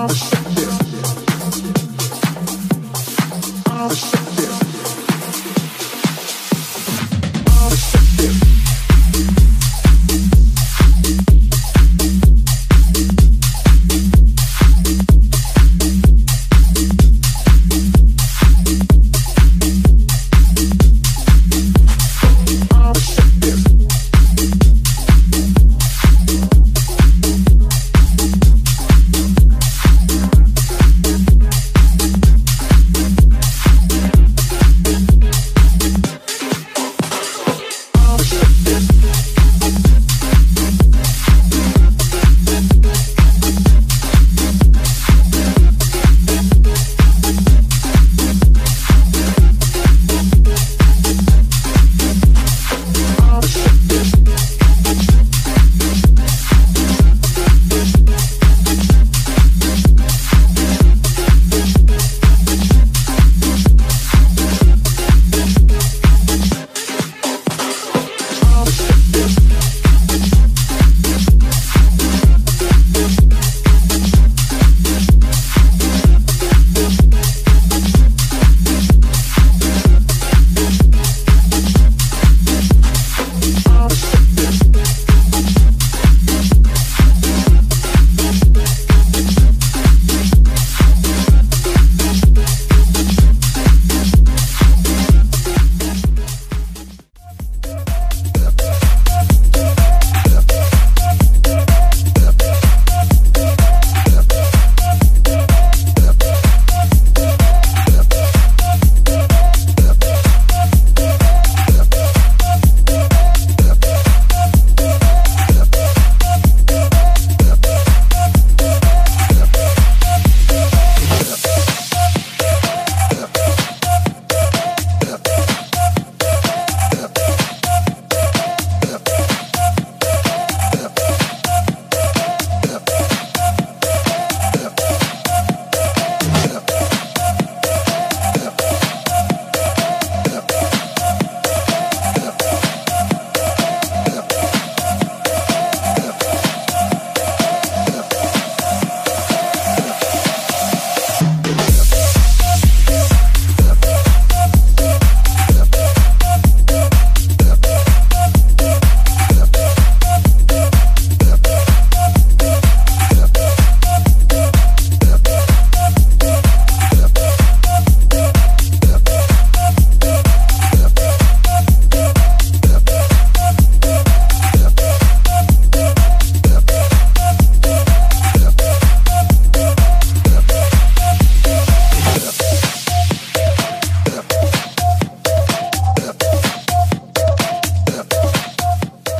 Awesome.